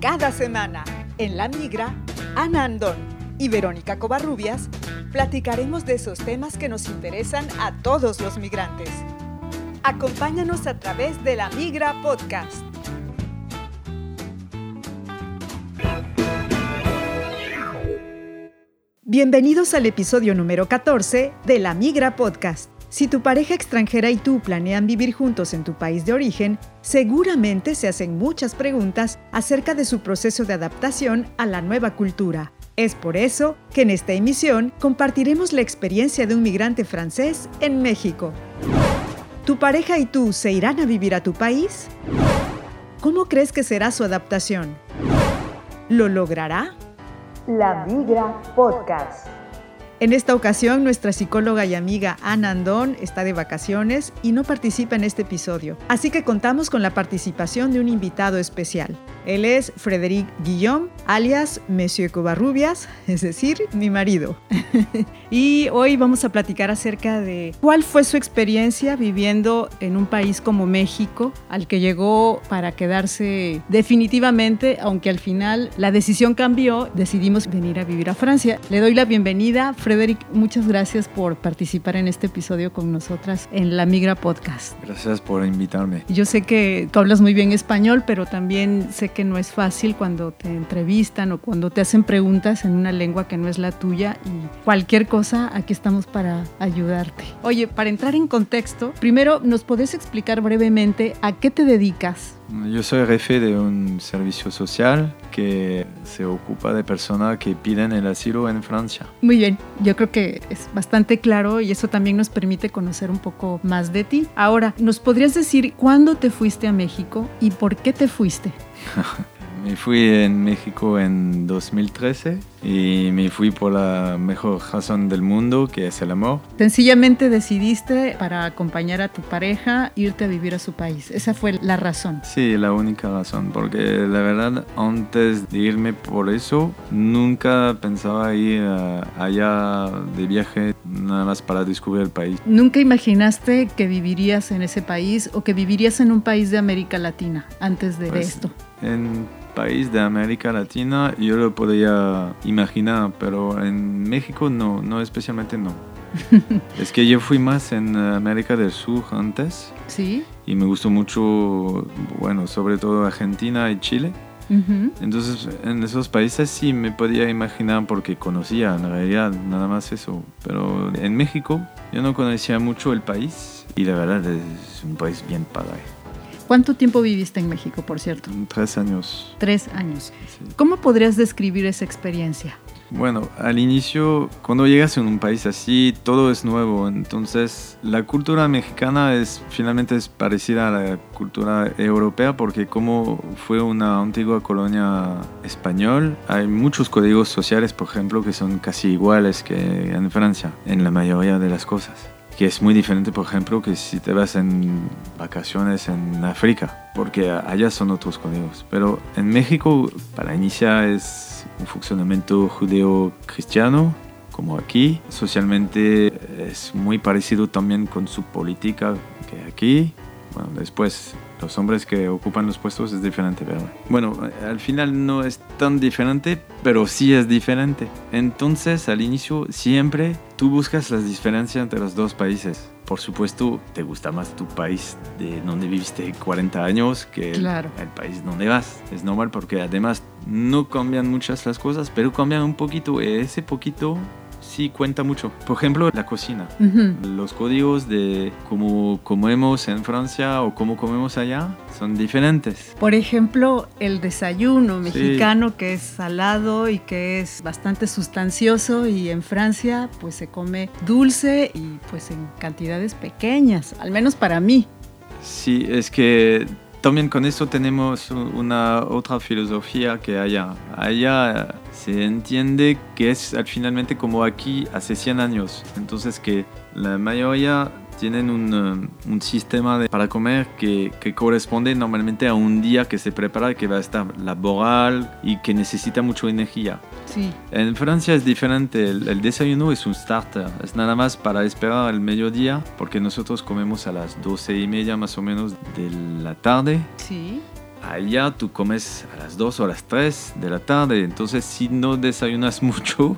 Cada semana, en La Migra, Ana Andón y Verónica Covarrubias platicaremos de esos temas que nos interesan a todos los migrantes. Acompáñanos a través de La Migra Podcast. Bienvenidos al episodio número 14 de La Migra Podcast. Si tu pareja extranjera y tú planean vivir juntos en tu país de origen, seguramente se hacen muchas preguntas acerca de su proceso de adaptación a la nueva cultura. Es por eso que en esta emisión compartiremos la experiencia de un migrante francés en México. ¿Tu pareja y tú se irán a vivir a tu país? ¿Cómo crees que será su adaptación? ¿Lo logrará? La Migra Podcast. En esta ocasión, nuestra psicóloga y amiga Ana Andón está de vacaciones y no participa en este episodio, así que contamos con la participación de un invitado especial. Él es Frederic Guillaume, alias Monsieur Covarrubias, es decir, mi marido. y hoy vamos a platicar acerca de cuál fue su experiencia viviendo en un país como México, al que llegó para quedarse definitivamente, aunque al final la decisión cambió, decidimos venir a vivir a Francia. Le doy la bienvenida, Frederic, muchas gracias por participar en este episodio con nosotras en La Migra Podcast. Gracias por invitarme. Yo sé que tú hablas muy bien español, pero también sé que no es fácil cuando te entrevistan o cuando te hacen preguntas en una lengua que no es la tuya y cualquier cosa, aquí estamos para ayudarte. Oye, para entrar en contexto, primero, ¿nos podés explicar brevemente a qué te dedicas? Yo soy jefe de un servicio social que se ocupa de personas que piden el asilo en Francia. Muy bien, yo creo que es bastante claro y eso también nos permite conocer un poco más de ti. Ahora, ¿nos podrías decir cuándo te fuiste a México y por qué te fuiste? Me fui en México en 2013 y me fui por la mejor razón del mundo, que es el amor. Sencillamente decidiste para acompañar a tu pareja irte a vivir a su país. Esa fue la razón. Sí, la única razón, porque la verdad antes de irme por eso, nunca pensaba ir allá de viaje nada más para descubrir el país. ¿Nunca imaginaste que vivirías en ese país o que vivirías en un país de América Latina antes de, pues, esto? En país de América Latina yo lo podría imaginar, pero en México no, no especialmente no. es que yo fui más en América del Sur antes. Sí. Y me gustó mucho, bueno, sobre todo Argentina y Chile. Entonces, en esos países sí me podía imaginar porque conocía en realidad nada más eso. Pero en México yo no conocía mucho el país y la verdad es un país bien padre. ¿Cuánto tiempo viviste en México, por cierto? Tres años. Tres años. ¿Cómo podrías describir esa experiencia? Bueno, al inicio, cuando llegas en un país así, todo es nuevo. Entonces, la cultura mexicana es finalmente es parecida a la cultura europea porque como fue una antigua colonia español, hay muchos códigos sociales, por ejemplo, que son casi iguales que en Francia, en la mayoría de las cosas que es muy diferente, por ejemplo, que si te vas en vacaciones en África, porque allá son otros códigos. Pero en México, para iniciar, es un funcionamiento judeo-cristiano, como aquí. Socialmente es muy parecido también con su política que aquí. Bueno, después los hombres que ocupan los puestos es diferente, ¿verdad? Bueno, al final no es tan diferente, pero sí es diferente. Entonces, al inicio, siempre tú buscas las diferencias entre los dos países. Por supuesto, te gusta más tu país de donde viviste 40 años que el, el país donde vas. Es normal porque además no cambian muchas las cosas, pero cambian un poquito. Ese poquito sí cuenta mucho. Por ejemplo, la cocina. Los códigos de cómo comemos en Francia o cómo comemos allá son diferentes. Por ejemplo, el desayuno mexicano que es salado y que es bastante sustancioso y en Francia pues se come dulce y pues en cantidades pequeñas, al menos para mí. Sí, es que también con eso tenemos una otra filosofía que allá. Allá se entiende que es finalmente como aquí hace 100 años. Entonces que la mayoría tienen un, um, un sistema de, para comer que, que, corresponde normalmente a un día que se prepara, que va a estar laboral y que necesita mucha energía. Sí. En Francia es diferente, el, el, desayuno es un starter, es nada más para esperar el mediodía, porque nosotros comemos a las 12 y media más o menos de la tarde. Sí. Allá tú comes a las 2 o a las 3 de la tarde, entonces si no desayunas mucho,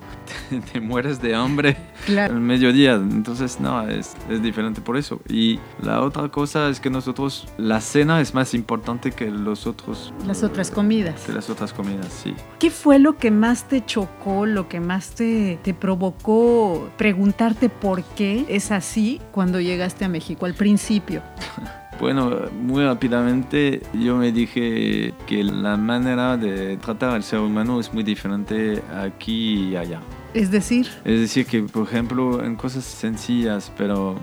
te, te mueres de hambre Claro. al mediodía. Entonces, no, es, es diferente por eso. Y la otra cosa es que nosotros, la cena es más importante que los otros. Las otras comidas. Que las otras comidas, sí. ¿Qué fue lo que más te chocó, lo que más te, te provocó preguntarte por qué es así cuando llegaste a México al principio? Bueno, muy rápidamente yo me dije que la manera de tratar al ser humano es muy diferente aquí y allá. Es decir, Es decir, que por ejemplo en cosas sencillas, pero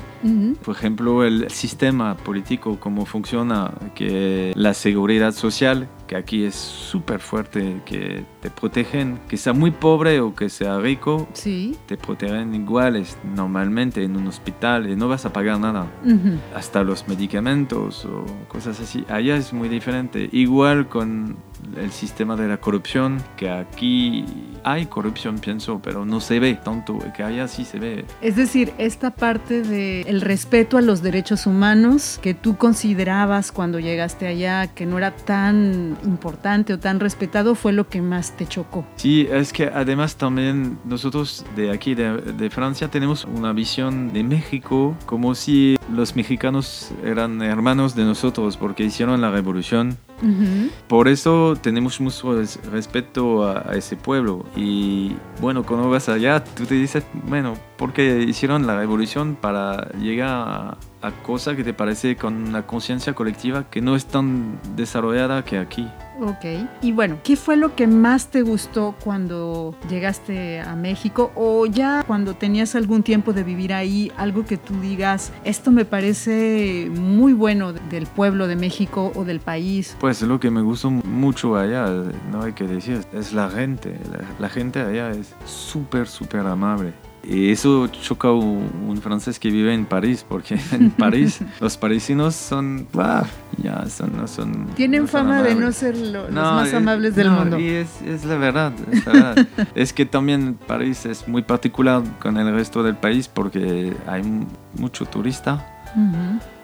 por ejemplo el sistema político, cómo funciona, que la seguridad social, que aquí es súper fuerte, que te protegen, que sea muy pobre o que sea rico, sí, te protegen iguales normalmente en un hospital y no vas a pagar nada. ujú, Hasta los medicamentos o cosas así. Allá es muy diferente. Igual con el sistema de la corrupción, que aquí hay corrupción, pienso, pero no se ve tanto, que allá sí se ve. Es decir, esta parte de el respeto a los derechos humanos que tú considerabas cuando llegaste allá que no era tan importante o tan respetado fue lo que más te chocó. Sí, es que además también nosotros de aquí, de, de Francia, tenemos una visión de México como si los mexicanos eran hermanos de nosotros porque hicieron la revolución. Por eso tenemos mucho res- respeto a, a ese pueblo. Y bueno, cuando vas allá, tú te dices, bueno, porque hicieron la revolución para llegar a, a cosas que te parece con una conciencia colectiva que no es tan desarrollada que aquí. Ok. Y bueno, ¿qué fue lo que más te gustó cuando llegaste a México o ya cuando tenías algún tiempo de vivir ahí, algo que tú digas, esto me parece muy bueno del pueblo de México o del país? Pues lo que me gustó mucho allá, no hay que decir, es la gente. La, la gente allá es súper, súper amable. Y eso choca a un, un francés que vive en París, porque en París los parisinos son, ¡buah! ya son, no son. Tienen no son fama de no amables. ser lo- los No, más es- amables del no, mundo. Y es, es la verdad, es la verdad. es que también París es muy particular con el resto del país porque hay mucho turista.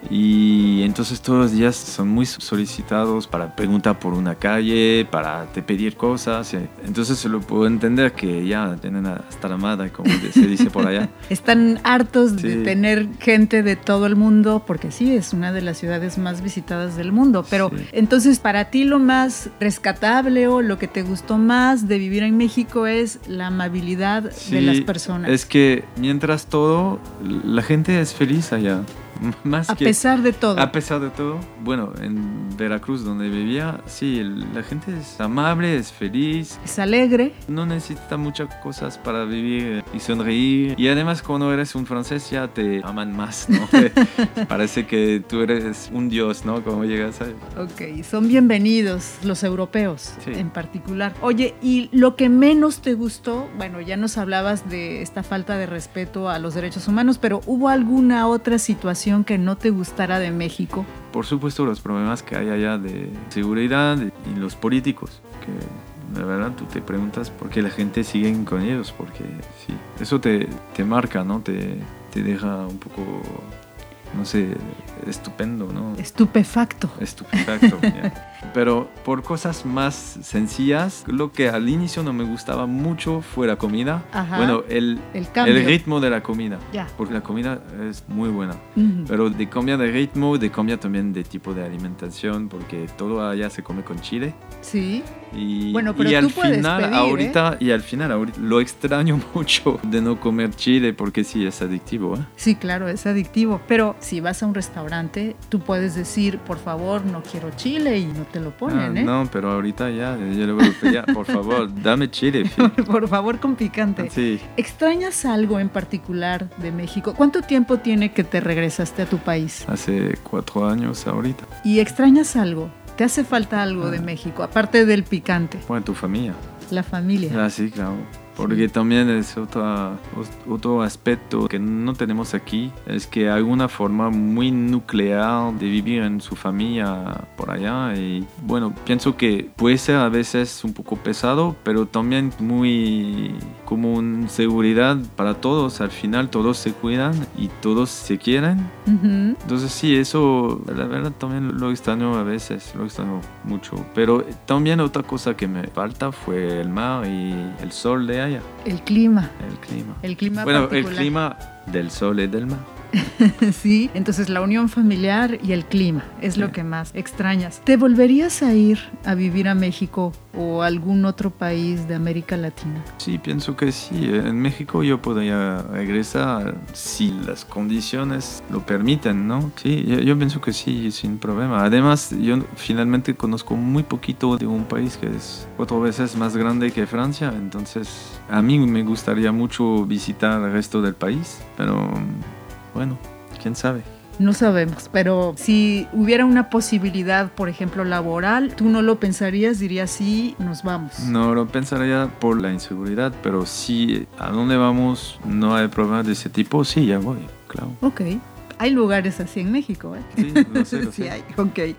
Y entonces todos los días son muy solicitados para preguntar por una calle, para te pedir cosas. eh. Entonces se lo puedo entender que ya tienen hasta la madre, como se dice por allá. Están hartos de tener gente de todo el mundo, porque sí, es una de las ciudades más visitadas del mundo. Pero Sí. entonces, para ti lo más rescatable o lo que te gustó más de vivir en México es la amabilidad de las personas. Es que mientras todo, la gente es feliz allá. Más a que, pesar de todo. A pesar de todo, bueno, en Veracruz donde vivía, sí, la gente es amable, es feliz, es alegre. no necesita muchas cosas para vivir y sonreír. Y además cuando eres un francés ya te aman más, ¿no? Parece que tú eres un dios, ¿no? Como llegas ahí. Ok, son bienvenidos los europeos Sí. en particular. Oye, ¿y lo que menos te gustó? Bueno, ya nos hablabas de esta falta de respeto a los derechos humanos, pero ¿hubo alguna otra situación que no te gustara de México? Por supuesto los problemas que hay allá de seguridad y los políticos, que de verdad tú te preguntas por qué la gente sigue con ellos, porque sí, eso te, te marca, ¿no? Te, te deja un poco, no sé, estupendo, ¿no? Estupefacto. Estupefacto. ya. Pero por cosas más sencillas, lo que al inicio no me gustaba mucho fue la comida. Ajá. Bueno, el, El el ritmo de la comida. Ya. Porque la comida es muy buena. Ujú. Pero de cambia de ritmo, de cambia también de tipo de alimentación, porque todo allá se come con chile. Sí. Y, Bueno, pero y al tú puedes final, pedir, ¿eh? ahorita, y al final, ahorita, lo extraño mucho de no comer chile, porque sí es adictivo. ¿eh? Sí, claro, es adictivo. Pero si vas a un restaurante, tú puedes decir, por favor, no quiero chile y no te lo ponen, Ah, ¿eh? No, pero ahorita ya, yo le voy a pedir, ya, por favor, dame chile. por favor, con picante. Sí, ¿Extrañas algo en particular de México? ¿Cuánto tiempo tiene que te regresaste a tu país? hace cuatro años ahorita. ¿Y extrañas algo? ¿Te hace falta algo de Ah. México, aparte del picante? Bueno, tu familia. La familia. Ah, sí, claro. Porque también es otra, otro aspecto que no tenemos aquí, es que hay una forma muy nuclear de vivir en su familia por allá. Y bueno, pienso que puede ser a veces un poco pesado, pero también muy como una seguridad para todos. Al final todos se cuidan y todos se quieren. Entonces sí, eso la verdad también lo extraño a veces, lo extraño mucho. Pero también otra cosa que me falta fue el mar y el sol de allá. El clima. El clima. El clima Bueno, el clima del sol y del mar. sí, entonces la unión familiar y el clima es lo que más extrañas. ¿Te volverías a ir a vivir a México o algún otro país de América Latina? Sí, pienso que sí. En México yo podría regresar si las condiciones lo permiten, ¿no? Sí, yo, pienso que sí, sin problema. Además, yo finalmente conozco muy poquito de un país que es cuatro veces más grande que Francia, entonces a mí me gustaría mucho visitar el resto del país, pero bueno, quién sabe. No sabemos, pero si hubiera una posibilidad, por ejemplo, laboral, ¿tú no lo pensarías? Dirías, sí, nos vamos. No lo pensaría por la inseguridad, pero si a dónde vamos no hay problema de ese tipo, sí, ya voy, claro. Ok. Hay lugares así en México, ¿eh? Sí, lo sé, lo sí hay, ok.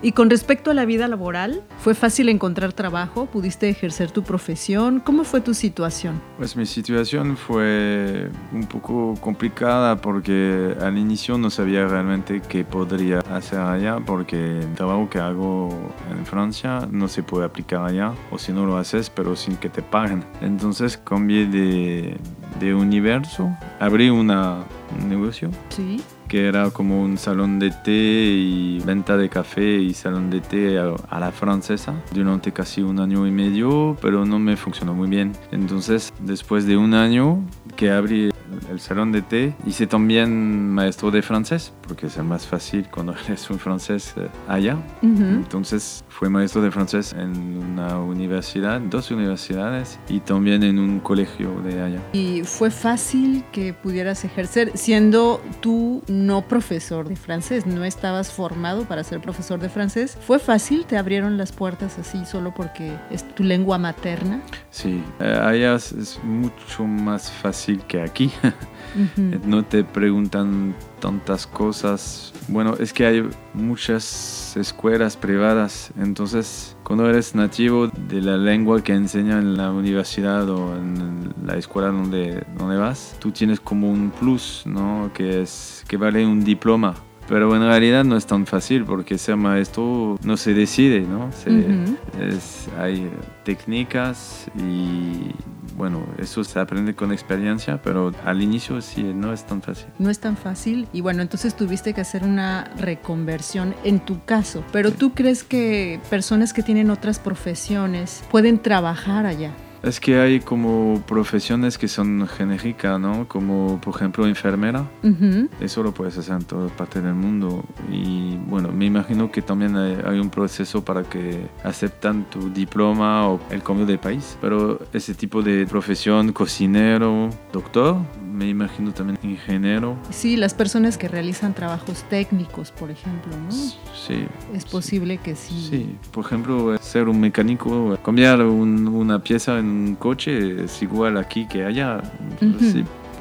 Y con respecto a la vida laboral, ¿fue fácil encontrar trabajo? ¿Pudiste ejercer tu profesión? ¿Cómo fue tu situación? Pues mi situación fue un poco complicada porque al inicio no sabía realmente qué podría hacer allá porque el trabajo que hago en Francia no se puede aplicar allá o si no lo haces pero sin que te paguen. Entonces cambié de, de universo, abrí una, un negocio. Sí que era como un salón de té y venta de café y salón de té a, la francesa durante casi un año y medio, pero no me funcionó muy bien. Entonces, después de un año que abrí el salón de té, hice también maestro de francés, porque es más fácil cuando eres un francés eh, allá. Entonces, fui maestro de francés en una universidad, dos universidades, y también en un colegio de allá. ¿Y fue fácil que pudieras ejercer siendo tú no profesor de francés, no estabas formado para ser profesor de francés. ¿Fue fácil? ¿Te abrieron las puertas así solo porque es tu lengua materna? Sí, eh, allá es mucho más fácil que aquí. No te preguntan tantas cosas. Bueno, es que hay muchas escuelas privadas, entonces cuando eres nativo de la lengua que enseña en la universidad o en la escuela donde, donde vas, tú tienes como un plus, ¿no? Que, es, que vale un diploma. Pero en realidad no es tan fácil porque ser maestro no se decide, ¿no? hay técnicas y bueno, eso se aprende con experiencia, pero al inicio sí, no es tan fácil. No es tan fácil y bueno, entonces tuviste que hacer una reconversión en tu caso, pero ¿tú crees que personas que tienen otras profesiones pueden trabajar allá? Es que hay como profesiones que son genéricas, ¿no? Como por ejemplo enfermera. Eso lo puedes hacer en toda parte del mundo. Y bueno, me imagino que también hay, un proceso para que aceptan tu diploma o el cambio de país. Pero ese tipo de profesión, cocinero, doctor, me imagino también ingeniero. Sí, las personas que realizan trabajos técnicos, por ejemplo, ¿no? Sí. Es posible que sí. Sí, por ejemplo, ser un mecánico, cambiar una pieza en un coche es igual aquí que allá.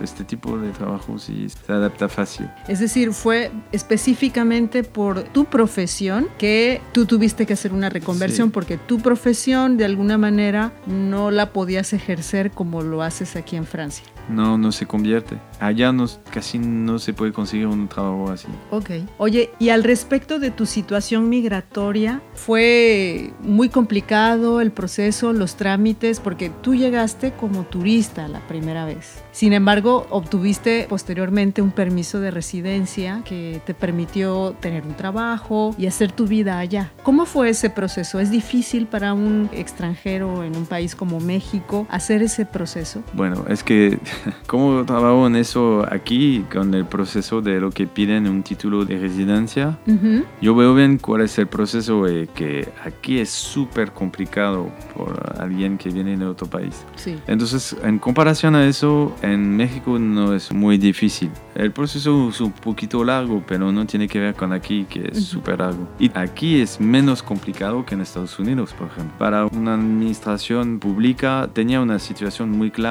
Este tipo de trabajo sí se adapta fácil. Es decir, fue específicamente por tu profesión que tú tuviste que hacer una reconversión porque tu profesión de alguna manera no la podías ejercer como lo haces aquí en Francia no, no se convierte. Allá no, casi no se puede conseguir un trabajo así. Ok. Oye, y al respecto de tu situación migratoria, ¿fue muy complicado el proceso, los trámites? Porque tú llegaste como turista la primera vez. Sin embargo, obtuviste posteriormente un permiso de residencia que te permitió tener un trabajo y hacer tu vida allá. ¿Cómo fue ese proceso? ¿Es difícil para un extranjero en un país como México hacer ese proceso? Bueno, es que ¿Cómo trabajo en eso aquí con el proceso de lo que piden un título de residencia? Yo veo bien cuál es el proceso eh, que aquí es súper complicado por alguien que viene de otro país. Sí. Entonces, en comparación a eso, en México no es muy difícil. El proceso es un poquito largo, pero no tiene que ver con aquí, que es súper largo. Y aquí es menos complicado que en Estados Unidos, por ejemplo. Para una administración pública tenía una situación muy clara.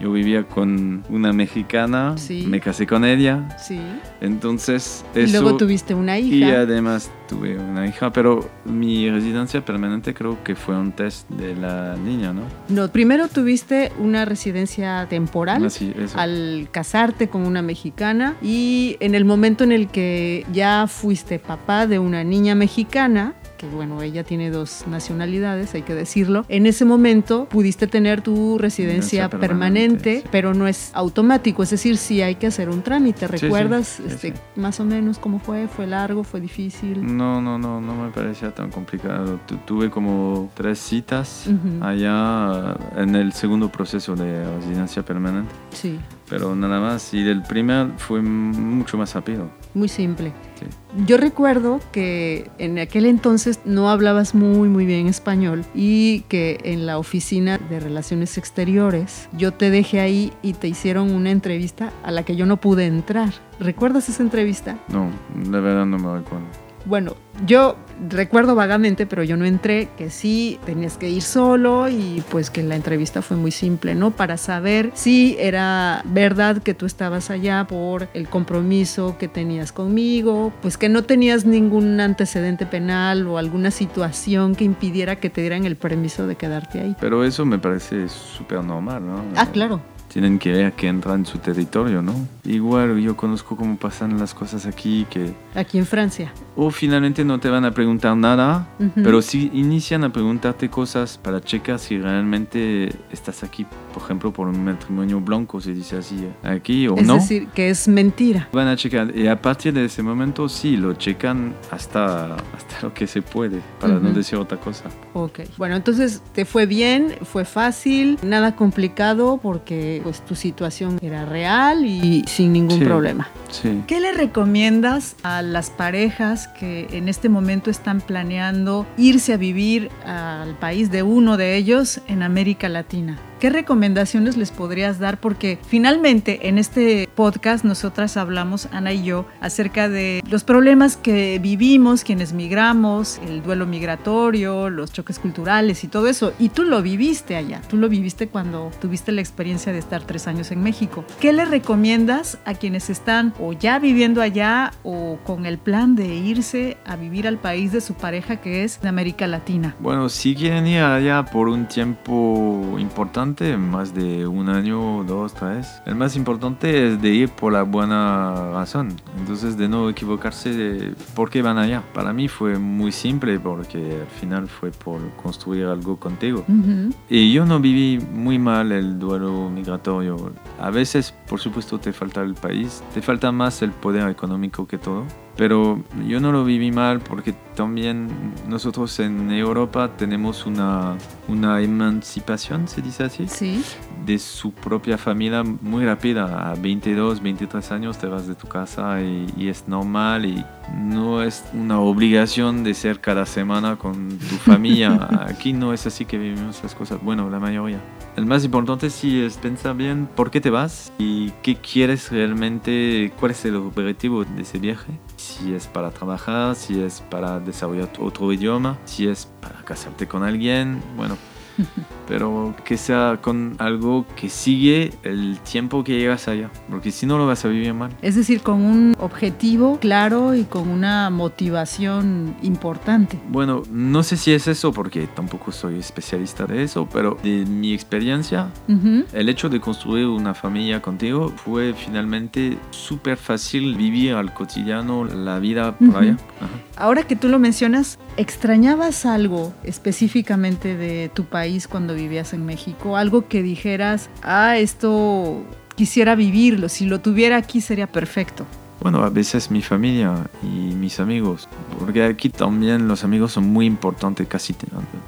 Yo vivía con una mexicana, Sí. me casé con ella, Sí. entonces Y eso... luego tuviste una y hija. además tuve una hija, pero mi residencia permanente creo que fue un test de la niña, ¿no? No, primero tuviste una residencia temporal. Eso. al casarte con una mexicana y en el momento en el que ya fuiste papá de una niña mexicana, que bueno, ella tiene dos nacionalidades, hay que decirlo, en ese momento pudiste tener tu residencia permanente, permanente, sí. pero no es automático, es decir, sí hay que hacer un trámite. ¿Recuerdas sí, este, más o menos cómo fue? ¿Fue largo? ¿Fue difícil? No, no, no, no me parecía tan complicado. Tu- tuve como tres citas Ujú. allá en el segundo proceso de residencia permanente, Sí, pero nada más. Y el primer fue mucho más rápido. Muy simple. Sí. Yo recuerdo que en aquel entonces no hablabas muy muy bien español y que en la oficina de relaciones exteriores yo te dejé ahí y te hicieron una entrevista a la que yo no pude entrar. ¿Recuerdas esa entrevista? No, la verdad no me recuerdo. Bueno, yo recuerdo vagamente, pero yo no entré, que sí tenías que ir solo y pues que la entrevista fue muy simple, ¿no? Para saber si era verdad que tú estabas allá por el compromiso que tenías conmigo, pues que no tenías ningún antecedente penal o alguna situación que impidiera que te dieran el permiso de quedarte ahí. Pero eso me parece súper normal, ¿no? Ah, claro. Tienen que ver que entran en su territorio, ¿no? Igual yo conozco cómo pasan las cosas aquí, que Aquí en Francia. o finalmente no te van a preguntar nada, Ujú. pero sí inician a preguntarte cosas para checar si realmente estás aquí, por ejemplo, por un matrimonio blanco, se dice así, aquí o es no. decir, que es mentira. Van a checar y a partir de ese momento sí, lo checan hasta, hasta lo que se puede, para no Ujú. decir otra cosa. Ok. Bueno, entonces te fue bien, fue fácil, nada complicado porque pues tu situación era real y sin ningún Sí. problema. Sí. ¿Qué le recomiendas a las parejas que en este momento están planeando irse a vivir al país de uno de ellos en América Latina? ¿Qué recomendaciones les podrías dar? Porque finalmente en este podcast nosotras hablamos, Ana y yo, acerca de los problemas que vivimos quienes migramos, el duelo migratorio, los choques culturales y todo eso. Y tú lo viviste allá, tú lo viviste cuando tuviste la experiencia de estar tres años en México. ¿Qué le recomiendas a quienes están o ya viviendo allá o con el plan de irse a vivir al país de su pareja que es de América Latina? Bueno, si quieren ir allá por un tiempo importante, más de un año, dos, tres, el más importante es de ir por la buena razón. Entonces, de no equivocarse de por qué van allá. Para mí fue muy simple porque al final fue por construir algo contigo. Ujú. Y yo no viví muy mal el duelo migratorio. A veces, por supuesto, te falta el país, te falta más el poder económico que todo. Pero yo no lo viví mal porque también nosotros en Europa tenemos una, una emancipación, se dice así, Sí. de su propia familia muy rápida. A 22, 23 años te vas de tu casa y, y es normal y no es una obligación de ser cada semana con tu familia. Aquí no es así que vivimos las cosas. Bueno, la mayoría. El más importante sí es pensar bien por qué te vas y qué quieres realmente, cuál es el objetivo de ese viaje. Si es para trabajar, si es para desarrollar otro idioma, si es para casarte con alguien, bueno, pero que sea con algo que sigue el tiempo que llegas allá, porque si no lo vas a vivir mal. Es decir, con un objetivo claro y con una motivación importante. Bueno, no sé si es eso porque tampoco soy especialista de eso, pero de mi experiencia, Ujú. el hecho de construir una familia contigo fue finalmente súper fácil vivir al cotidiano la vida por Ujú. allá. Ajá. Ahora que tú lo mencionas, ¿extrañabas algo específicamente de tu país cuando vivías en México? Algo que dijeras, ah, esto quisiera vivirlo, si lo tuviera aquí sería perfecto. Bueno, a veces mi familia y mis amigos, porque aquí también los amigos son muy importantes, casi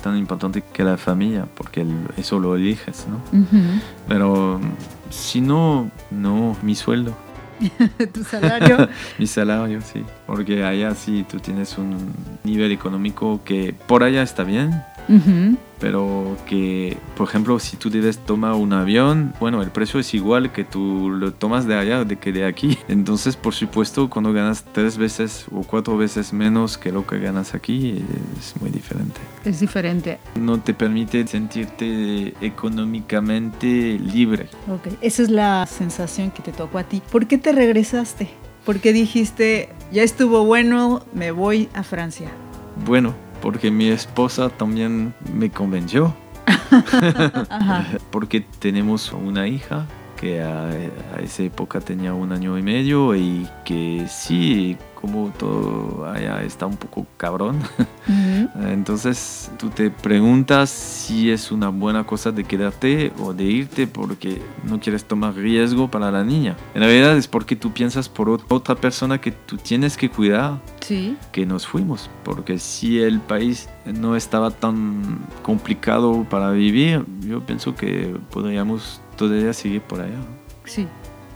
tan importantes que la familia, porque eso lo eliges, ¿no? Pero si no, no, mi sueldo. ¿Tu salario? mi salario, sí. Porque allá sí tú tienes un nivel económico que por allá está bien, pero que, por ejemplo, si tú debes tomar un avión, bueno, el precio es igual que tú lo tomas de allá de que de aquí. Entonces, por supuesto, cuando ganas tres veces o cuatro veces menos que lo que ganas aquí, es muy diferente. Es diferente. No te permite sentirte económicamente libre. Ok, esa es la sensación que te tocó a ti. ¿Por qué te regresaste? ¿Por qué dijiste, ya estuvo bueno, me voy a Francia? Bueno, porque mi esposa también me convenció. porque tenemos una hija que a, esa época tenía un año y medio y que sí, como todo allá está un poco cabrón. Entonces tú te preguntas si es una buena cosa de quedarte o de irte porque no quieres tomar riesgo para la niña. En realidad es porque tú piensas por otra persona que tú tienes que cuidar sí. que nos fuimos. Porque si el país no estaba tan complicado para vivir, yo pienso que podríamos todavía seguir por allá. Sí,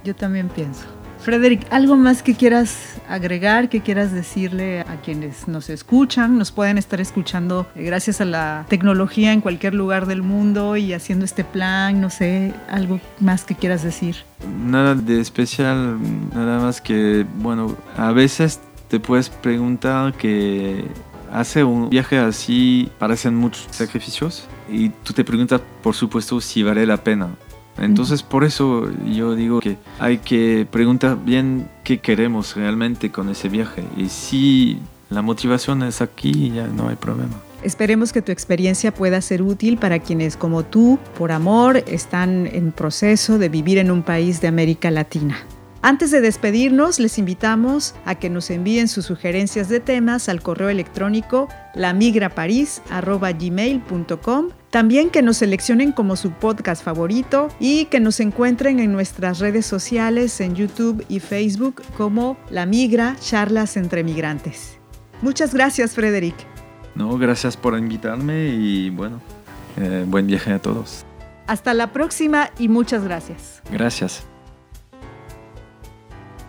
yo también pienso. Frederick, ¿algo más que quieras agregar, que quieras decirle a quienes nos escuchan? Nos pueden estar escuchando eh, gracias a la tecnología en cualquier lugar del mundo y haciendo este plan, no sé, algo más que quieras decir. Nada de especial, nada más que, bueno, a veces te puedes preguntar que hace un viaje así parecen muchos sacrificios y tú te preguntas, por supuesto, si vale la pena. Entonces por eso yo digo que hay que preguntar bien qué queremos realmente con ese viaje y si la motivación es aquí ya no hay problema. Esperemos que tu experiencia pueda ser útil para quienes como tú, por amor, están en proceso de vivir en un país de América Latina. Antes de despedirnos, les invitamos a que nos envíen sus sugerencias de temas al correo electrónico lamigraparis.gmail.com también que nos seleccionen como su podcast favorito y que nos encuentren en nuestras redes sociales en YouTube y Facebook como La Migra, Charlas entre Migrantes. Muchas gracias, Frederick. No, gracias por invitarme y bueno, eh, buen viaje a todos. Hasta la próxima y muchas gracias. Gracias.